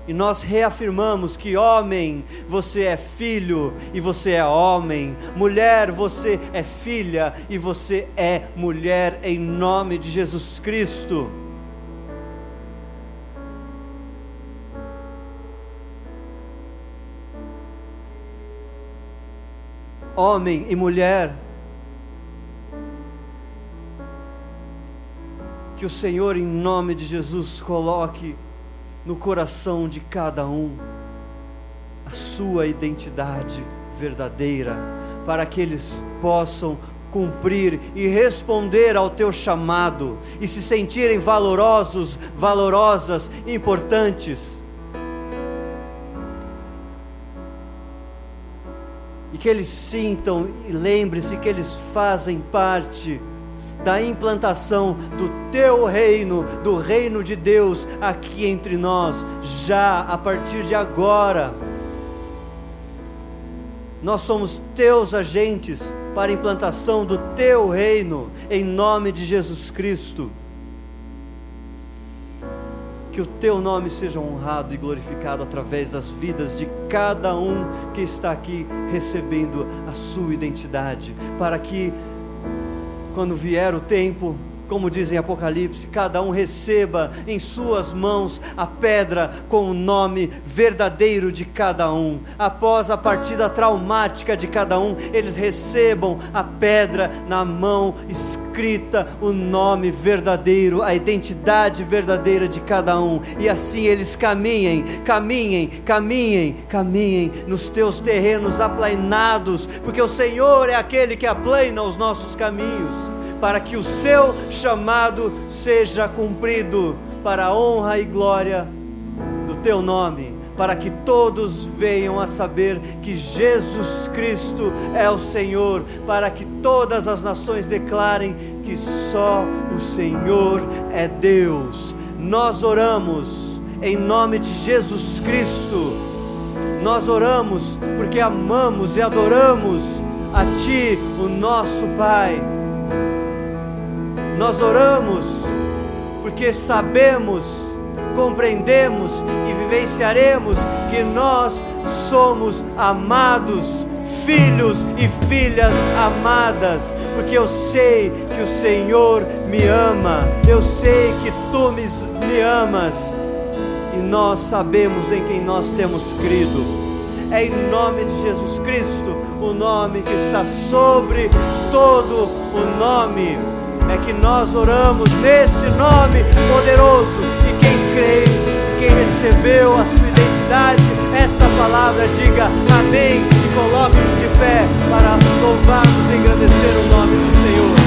E nós reafirmamos que homem, você é filho e você é homem, mulher, você é filha e você é mulher, em nome de Jesus Cristo. Homem e mulher, que o Senhor, em nome de Jesus, coloque no coração de cada um a sua identidade verdadeira, para que eles possam cumprir e responder ao teu chamado e se sentirem valorosos, valorosas, importantes. Que eles sintam e lembre-se que eles fazem parte da implantação do teu reino, do reino de Deus aqui entre nós, já a partir de agora. Nós somos teus agentes para a implantação do teu reino, em nome de Jesus Cristo. Que o teu nome seja honrado e glorificado através das vidas de cada um que está aqui recebendo a sua identidade, para que quando vier o tempo, como diz em Apocalipse, cada um receba em suas mãos a pedra com o nome verdadeiro de cada um. Após a partida traumática de cada um, eles recebam a pedra na mão escrita, o nome verdadeiro, a identidade verdadeira de cada um. E assim eles caminhem, caminhem, caminhem, caminhem nos teus terrenos aplainados, porque o Senhor é aquele que aplana os nossos caminhos para que o seu chamado seja cumprido para a honra e glória do teu nome, para que todos venham a saber que Jesus Cristo é o Senhor, para que todas as nações declarem que só o Senhor é Deus. Nós oramos em nome de Jesus Cristo. Nós oramos porque amamos e adoramos a Ti, o nosso Pai nós oramos porque sabemos, compreendemos e vivenciaremos que nós somos amados, filhos e filhas amadas, porque eu sei que o Senhor me ama, eu sei que tu me, me amas e nós sabemos em quem nós temos crido. É em nome de Jesus Cristo, o nome que está sobre todo o nome é que nós oramos neste nome poderoso e quem crê, quem recebeu a sua identidade, esta palavra diga amém e coloque-se de pé para louvarmos e engrandecer o nome do Senhor.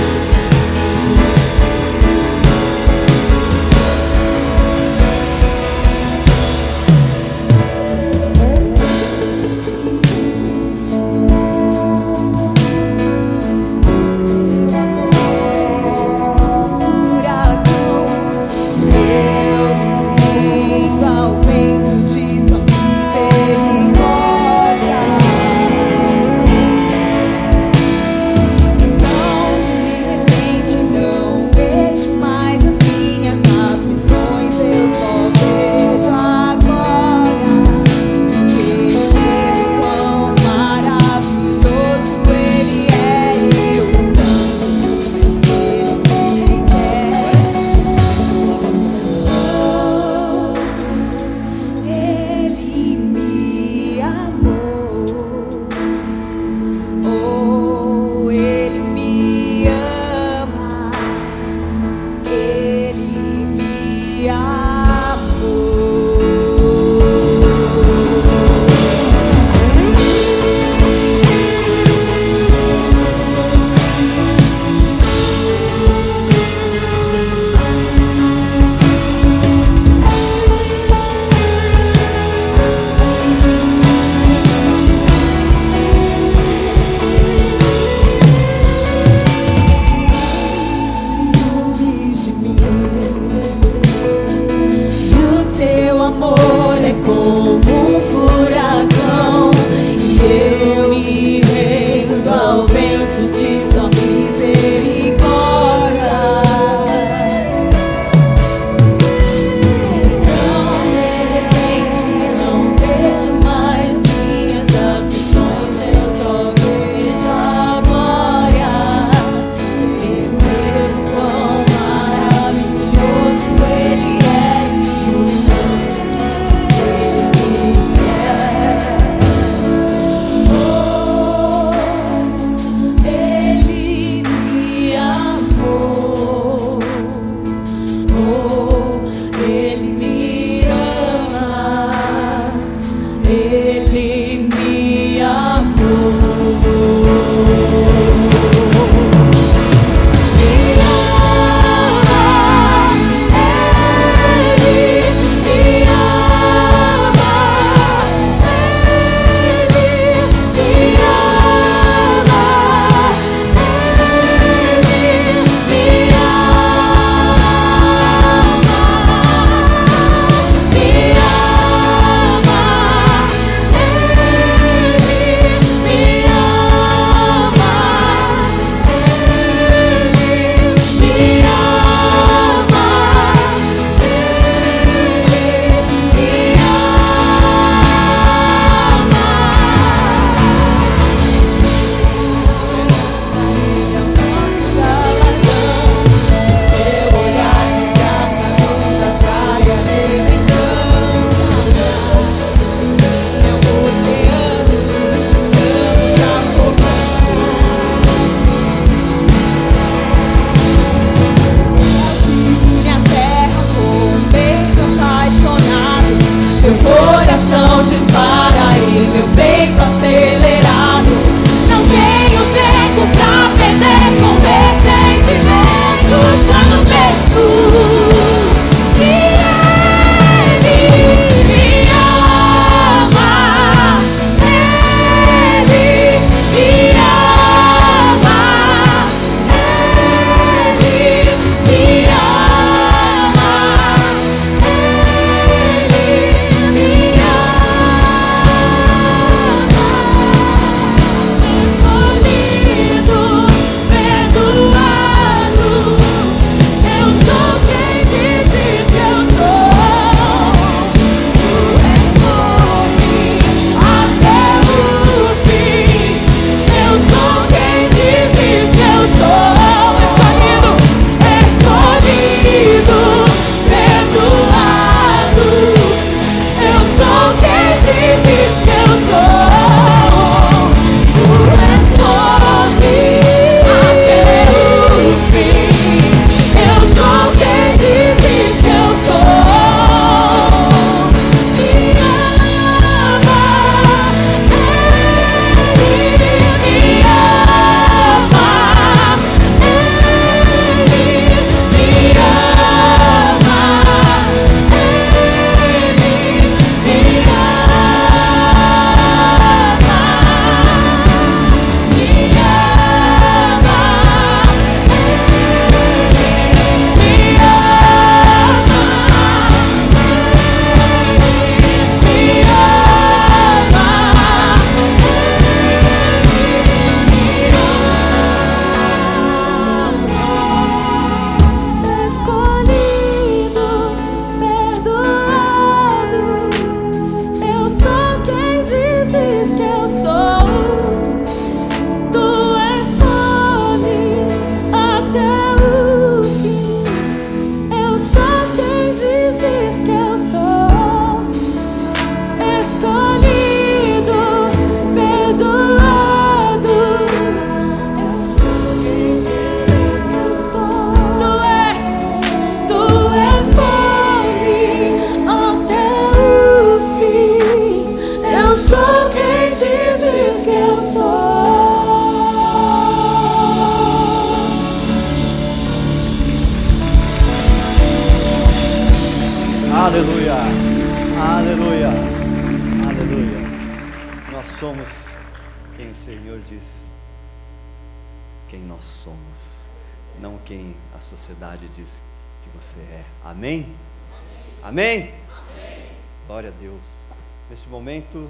Momento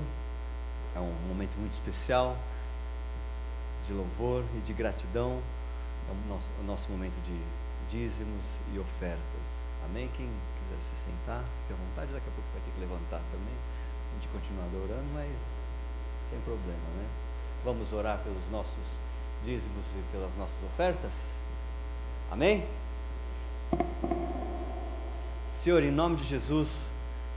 é um momento muito especial de louvor e de gratidão. É o nosso, o nosso momento de dízimos e ofertas. Amém? Quem quiser se sentar, fique à vontade. Daqui a pouco você vai ter que levantar também. A gente continua adorando, mas não tem problema, né? Vamos orar pelos nossos dízimos e pelas nossas ofertas? Amém? Senhor, em nome de Jesus,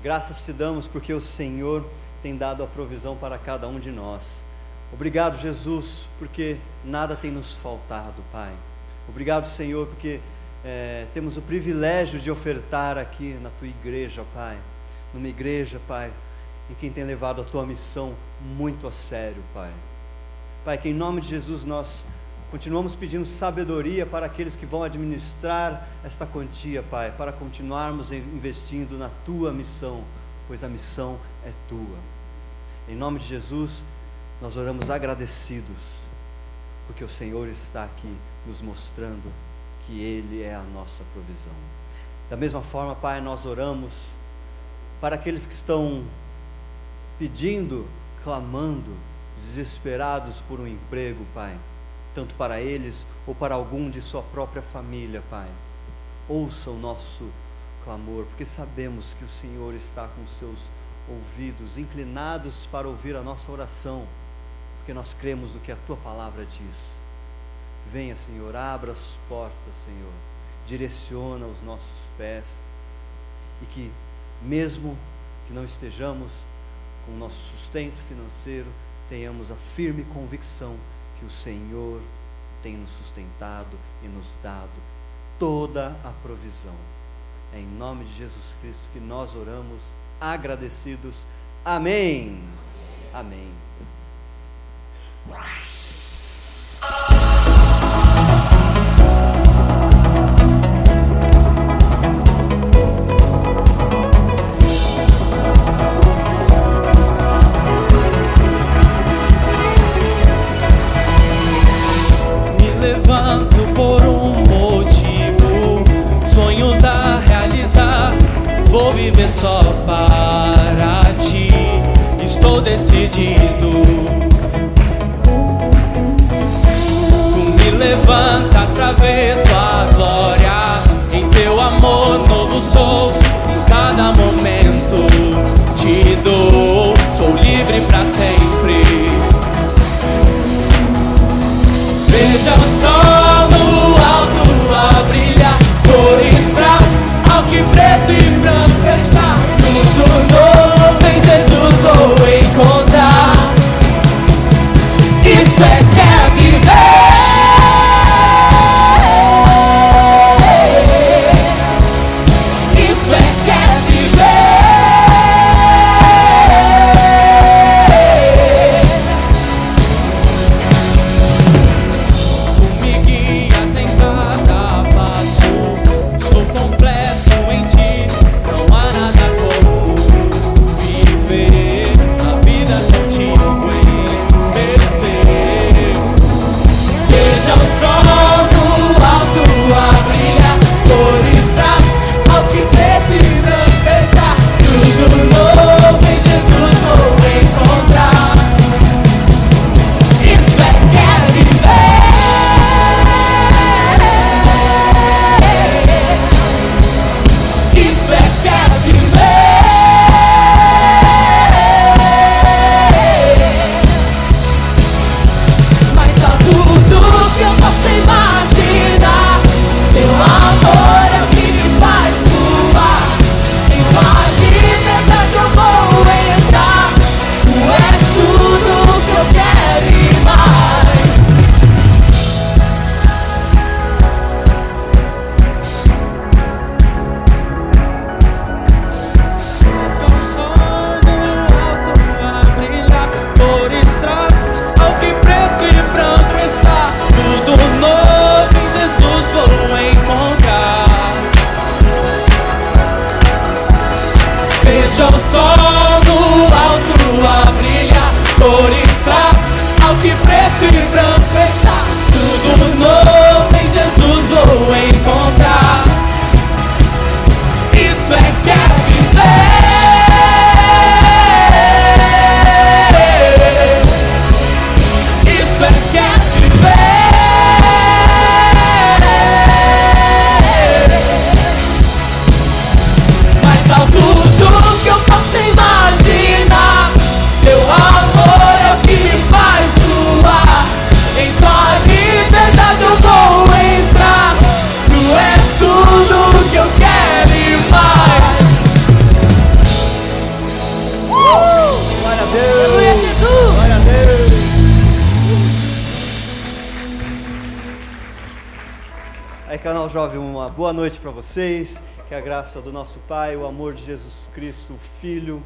graças te damos porque o Senhor tem dado a provisão para cada um de nós. Obrigado, Jesus, porque nada tem nos faltado, Pai. Obrigado, Senhor, porque é, temos o privilégio de ofertar aqui na tua igreja, Pai. Numa igreja, Pai, em quem tem levado a tua missão muito a sério, Pai. Pai, que em nome de Jesus nós continuamos pedindo sabedoria para aqueles que vão administrar esta quantia, Pai, para continuarmos investindo na tua missão, pois a missão é tua. Em nome de Jesus, nós oramos agradecidos, porque o Senhor está aqui nos mostrando que Ele é a nossa provisão. Da mesma forma, Pai, nós oramos para aqueles que estão pedindo, clamando, desesperados por um emprego, Pai, tanto para eles ou para algum de sua própria família, Pai. Ouça o nosso clamor, porque sabemos que o Senhor está com seus ouvidos inclinados para ouvir a nossa oração, porque nós cremos no que a tua palavra diz. Venha, Senhor, abra as portas, Senhor, direciona os nossos pés e que, mesmo que não estejamos com o nosso sustento financeiro, tenhamos a firme convicção que o Senhor tem nos sustentado e nos dado toda a provisão. É em nome de Jesus Cristo que nós oramos agradecidos. Amém. Amém. Amém. Decidido. Tu me levantas pra ver graça do nosso Pai, o amor de Jesus Cristo, o Filho,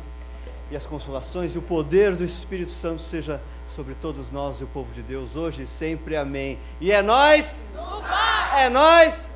e as consolações e o poder do Espírito Santo seja sobre todos nós e o povo de Deus, hoje e sempre. Amém. E é nós? É nós?